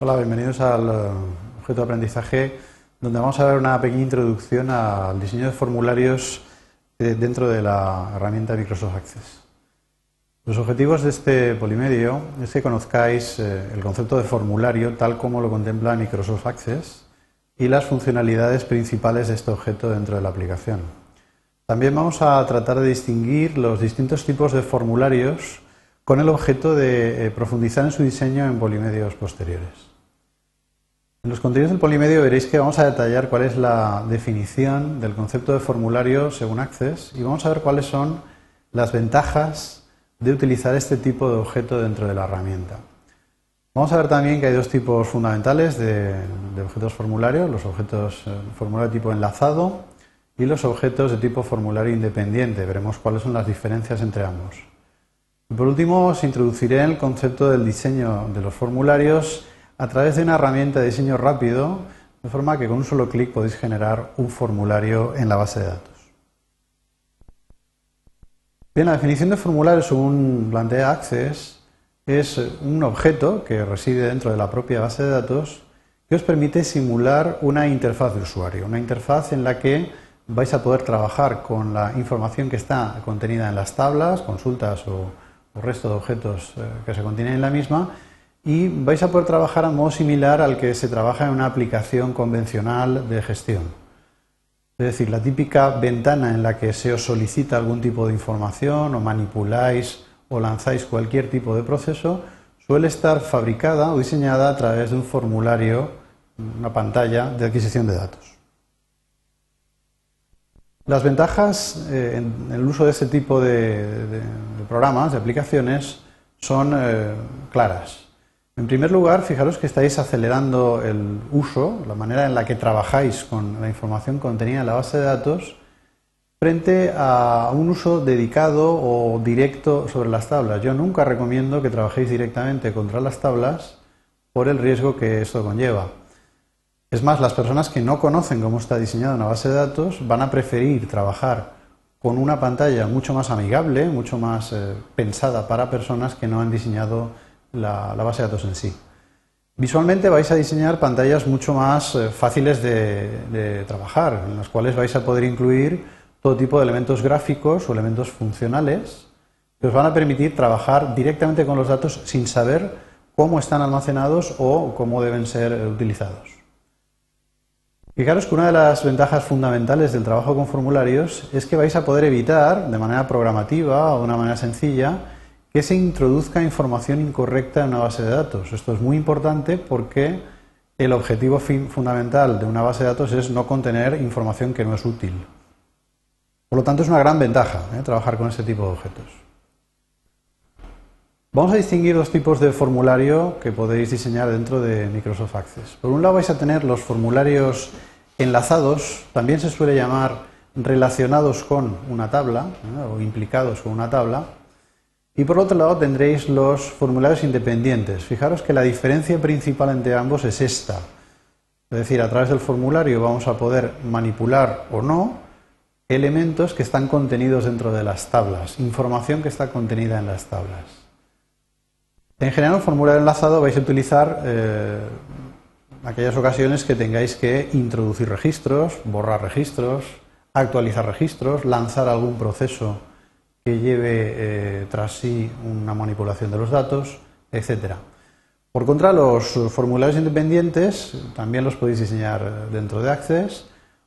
Hola, bienvenidos al eh, objeto de aprendizaje, donde vamos a ver una pequeña introducción al diseño de formularios eh, dentro de la herramienta Microsoft Access. Los objetivos de este polimedio es que conozcáis eh, el concepto de formulario tal como lo contempla Microsoft Access y las funcionalidades principales de este objeto dentro de la aplicación. También vamos a tratar de distinguir los distintos tipos de formularios con el objeto de profundizar en su diseño en polimedios posteriores. En los contenidos del polimedio veréis que vamos a detallar cuál es la definición del concepto de formulario según Access y vamos a ver cuáles son las ventajas de utilizar este tipo de objeto dentro de la herramienta. Vamos a ver también que hay dos tipos fundamentales de, objetos formulario, los objetos eh, formulario tipo enlazado y los objetos de tipo formulario independiente. Veremos cuáles son las diferencias entre ambos. Por último, os introduciré el concepto del diseño de los formularios a través de una herramienta de diseño rápido, de forma que con un solo clic podéis generar un formulario en la base de datos. Bien, la definición de formulario según plantea Access es un objeto que reside dentro de la propia base de datos que os permite simular una interfaz de usuario, una interfaz en la que vais a poder trabajar con la información que está contenida en las tablas, consultas o, o resto de objetos eh, que se contienen en la misma y vais a poder trabajar a modo similar al que se trabaja en una aplicación convencional de gestión. Es decir, la típica ventana en la que se os solicita algún tipo de información o manipuláis o lanzáis cualquier tipo de proceso suele estar fabricada o diseñada a través de un formulario, una pantalla de adquisición de datos. Las ventajas eh, en el uso de este tipo de, programas, de aplicaciones, son eh, claras. En primer lugar, fijaros que estáis acelerando el uso, la manera en la que trabajáis con la información contenida en la base de datos, frente a un uso dedicado o directo sobre las tablas. Yo nunca recomiendo que trabajéis directamente contra las tablas por el riesgo que esto conlleva. Es más, las personas que no conocen cómo está diseñada una base de datos van a preferir trabajar con una pantalla mucho más amigable, mucho más eh, pensada para personas que no han diseñado la, base de datos en sí. Visualmente vais a diseñar pantallas mucho más eh, fáciles de, trabajar, en las cuales vais a poder incluir todo tipo de elementos gráficos o elementos funcionales que os van a permitir trabajar directamente con los datos sin saber cómo están almacenados o cómo deben ser utilizados. Fijaros que una de las ventajas fundamentales del trabajo con formularios es que vais a poder evitar de manera programativa o de una manera sencilla que se introduzca información incorrecta en una base de datos. Esto es muy importante porque el objetivo fundamental de una base de datos es no contener información que no es útil. Por lo tanto, es una gran ventaja ¿eh? trabajar con este tipo de objetos. Vamos a distinguir dos tipos de formulario que podéis diseñar dentro de Microsoft Access. Por un lado vais a tener los formularios enlazados, también se suele llamar relacionados con una tabla ¿eh? o implicados con una tabla. Y por otro lado tendréis los formularios independientes. Fijaros que la diferencia principal entre ambos es esta. Es decir, a través del formulario vamos a poder manipular o no elementos que están contenidos dentro de las tablas, información que está contenida en las tablas. En general, un formulario enlazado vais a utilizar eh, aquellas ocasiones que tengáis que introducir registros, borrar registros, actualizar registros, lanzar algún proceso que lleve eh, tras sí una manipulación de los datos, etc. Por contra, los formularios independientes también los podéis diseñar dentro de Access.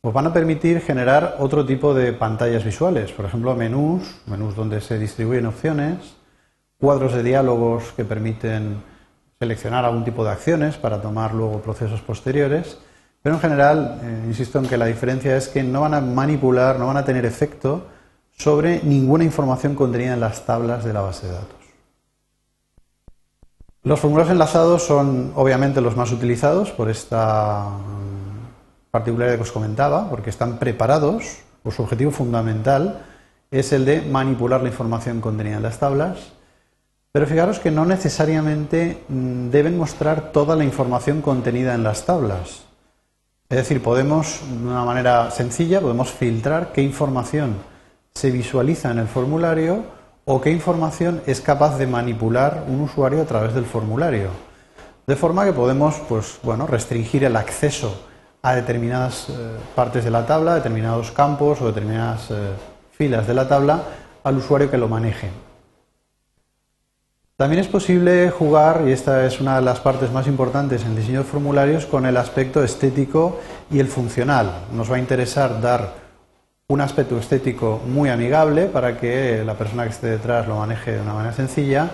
Os van a permitir generar otro tipo de pantallas visuales, por ejemplo, menús, menús donde se distribuyen opciones, cuadros de diálogos que permiten seleccionar algún tipo de acciones para tomar luego procesos posteriores. Pero en general, eh, insisto en que la diferencia es que no van a manipular, no van a tener efecto sobre ninguna información contenida en las tablas de la base de datos. Los formularios enlazados son obviamente los más utilizados por esta particularidad que os comentaba, porque están preparados, o su objetivo fundamental es el de manipular la información contenida en las tablas, pero fijaros que no necesariamente mm, deben mostrar toda la información contenida en las tablas. Es decir, podemos, de una manera sencilla, podemos filtrar qué información se visualiza en el formulario o qué información es capaz de manipular un usuario a través del formulario. De forma que podemos pues, bueno, restringir el acceso a determinadas eh, partes de la tabla, determinados campos o determinadas eh, filas de la tabla al usuario que lo maneje. También es posible jugar, y esta es una de las partes más importantes en diseño de formularios, con el aspecto estético y el funcional. Nos va a interesar dar un aspecto estético muy amigable para que la persona que esté detrás lo maneje de una manera sencilla,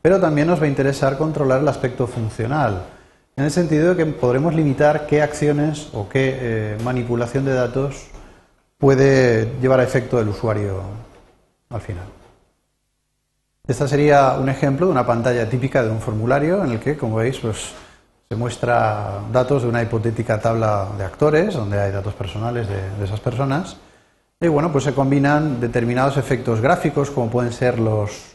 pero también nos va a interesar controlar el aspecto funcional, en el sentido de que podremos limitar qué acciones o qué eh, manipulación de datos puede llevar a efecto el usuario al final. Este sería un ejemplo de una pantalla típica de un formulario en el que, como veis, pues, se muestra datos de una hipotética tabla de actores, donde hay datos personales de, esas personas. Y bueno, pues se combinan determinados efectos gráficos, como pueden ser los,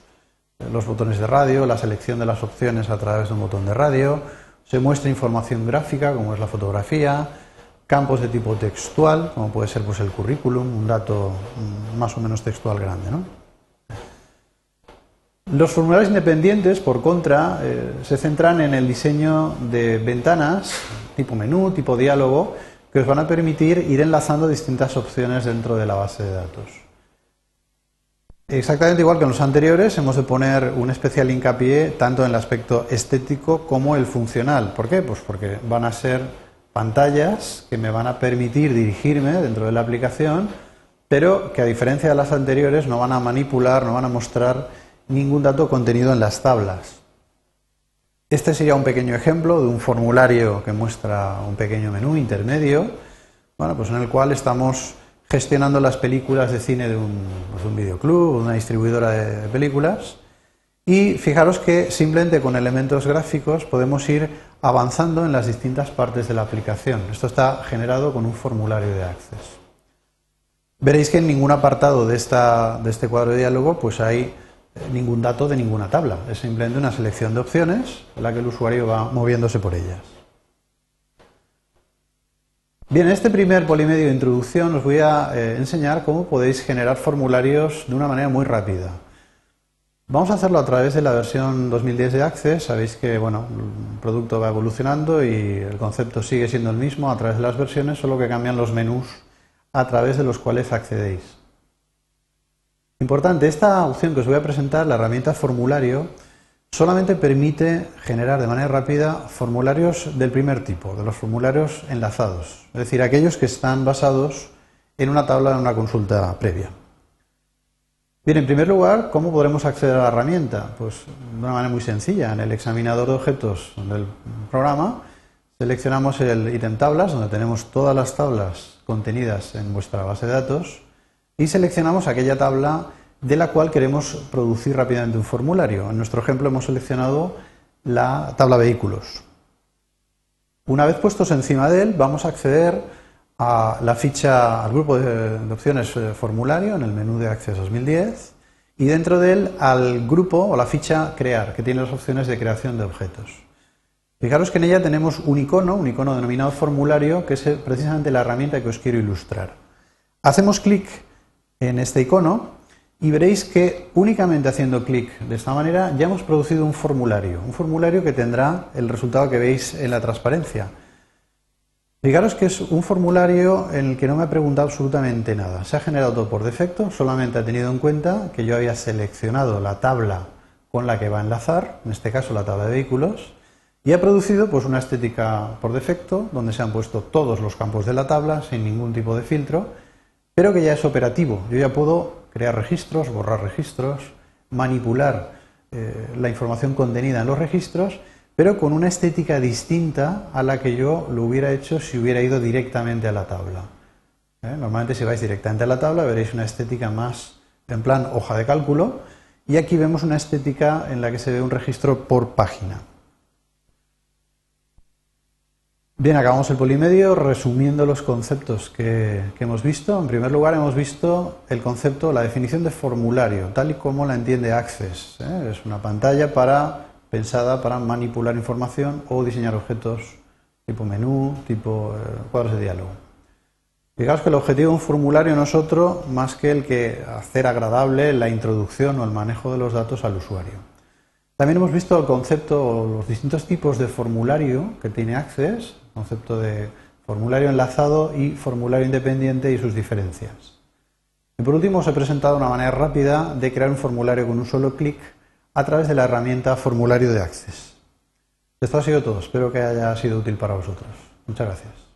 los botones de radio, la selección de las opciones a través de un botón de radio. Se muestra información gráfica, como es la fotografía, campos de tipo textual, como puede ser pues, el currículum, un dato mm, más o menos textual grande. Los formularios independientes, por contra, eh, se centran en el diseño de ventanas tipo menú, tipo diálogo, que os van a permitir ir enlazando distintas opciones dentro de la base de datos. Exactamente igual que en los anteriores, hemos de poner un especial hincapié tanto en el aspecto estético como el funcional. ¿Por qué? Pues porque van a ser pantallas que me van a permitir dirigirme dentro de la aplicación, pero que a diferencia de las anteriores no van a manipular, no van a mostrar ningún dato contenido en las tablas. Este sería un pequeño ejemplo de un formulario que muestra un pequeño menú intermedio, bueno, pues en el cual estamos gestionando las películas de cine de un, pues un videoclub o una distribuidora de películas. Y fijaros que simplemente con elementos gráficos podemos ir avanzando en las distintas partes de la aplicación. Esto está generado con un formulario de Access. Veréis que en ningún apartado de, esta, de este cuadro de diálogo pues hay ningún dato de ninguna tabla. Es simplemente una selección de opciones en la que el usuario va moviéndose por ellas. Bien, en este primer polimedio de introducción os voy a eh, enseñar cómo podéis generar formularios de una manera muy rápida. Vamos a hacerlo a través de la versión 2010 de Access. Sabéis que bueno, el producto va evolucionando y el concepto sigue siendo el mismo a través de las versiones, solo que cambian los menús a través de los cuales accedéis. Importante, esta opción que os voy a presentar, la herramienta formulario, solamente permite generar de manera rápida formularios del primer tipo, de los formularios enlazados, es decir, aquellos que están basados en una tabla de una consulta previa. Bien, en primer lugar, ¿cómo podremos acceder a la herramienta? Pues de una manera muy sencilla. En el examinador de objetos del programa seleccionamos el ítem tablas, donde tenemos todas las tablas contenidas en vuestra base de datos y seleccionamos aquella tabla de la cual queremos producir rápidamente un formulario. En nuestro ejemplo hemos seleccionado la tabla vehículos. Una vez puestos encima de él, vamos a acceder a la ficha, al grupo de, opciones eh, formulario en el menú de Access 2010 y dentro de él al grupo o la ficha crear, que tiene las opciones de creación de objetos. Fijaros que en ella tenemos un icono, un icono denominado formulario, que es precisamente la herramienta que os quiero ilustrar. Hacemos clic en este icono y veréis que únicamente haciendo clic de esta manera ya hemos producido un formulario, un formulario que tendrá el resultado que veis en la transparencia. Fijaros que es un formulario en el que no me ha preguntado absolutamente nada. Se ha generado todo por defecto, solamente ha tenido en cuenta que yo había seleccionado la tabla con la que va a enlazar, en este caso la tabla de vehículos, y ha producido pues una estética por defecto donde se han puesto todos los campos de la tabla sin ningún tipo de filtro pero que ya es operativo. Yo ya puedo crear registros, borrar registros, manipular eh, la información contenida en los registros, pero con una estética distinta a la que yo lo hubiera hecho si hubiera ido directamente a la tabla. ¿Eh? Normalmente si vais directamente a la tabla veréis una estética más en plan hoja de cálculo y aquí vemos una estética en la que se ve un registro por página. Bien, acabamos el polimedio resumiendo los conceptos que, hemos visto. En primer lugar, hemos visto el concepto, la definición de formulario, tal y como la entiende Access. ¿eh? Es una pantalla pensada para manipular información o diseñar objetos tipo menú, tipo eh, cuadros de diálogo. Fijaos que el objetivo de un formulario no es otro más que el que hacer agradable la introducción o el manejo de los datos al usuario. También hemos visto el concepto, los distintos tipos de formulario que tiene Access, concepto de formulario enlazado y formulario independiente y sus diferencias. Y por último os he presentado una manera rápida de crear un formulario con un solo clic a través de la herramienta formulario de Access. Esto ha sido todo, espero que haya sido útil para vosotros. Muchas gracias.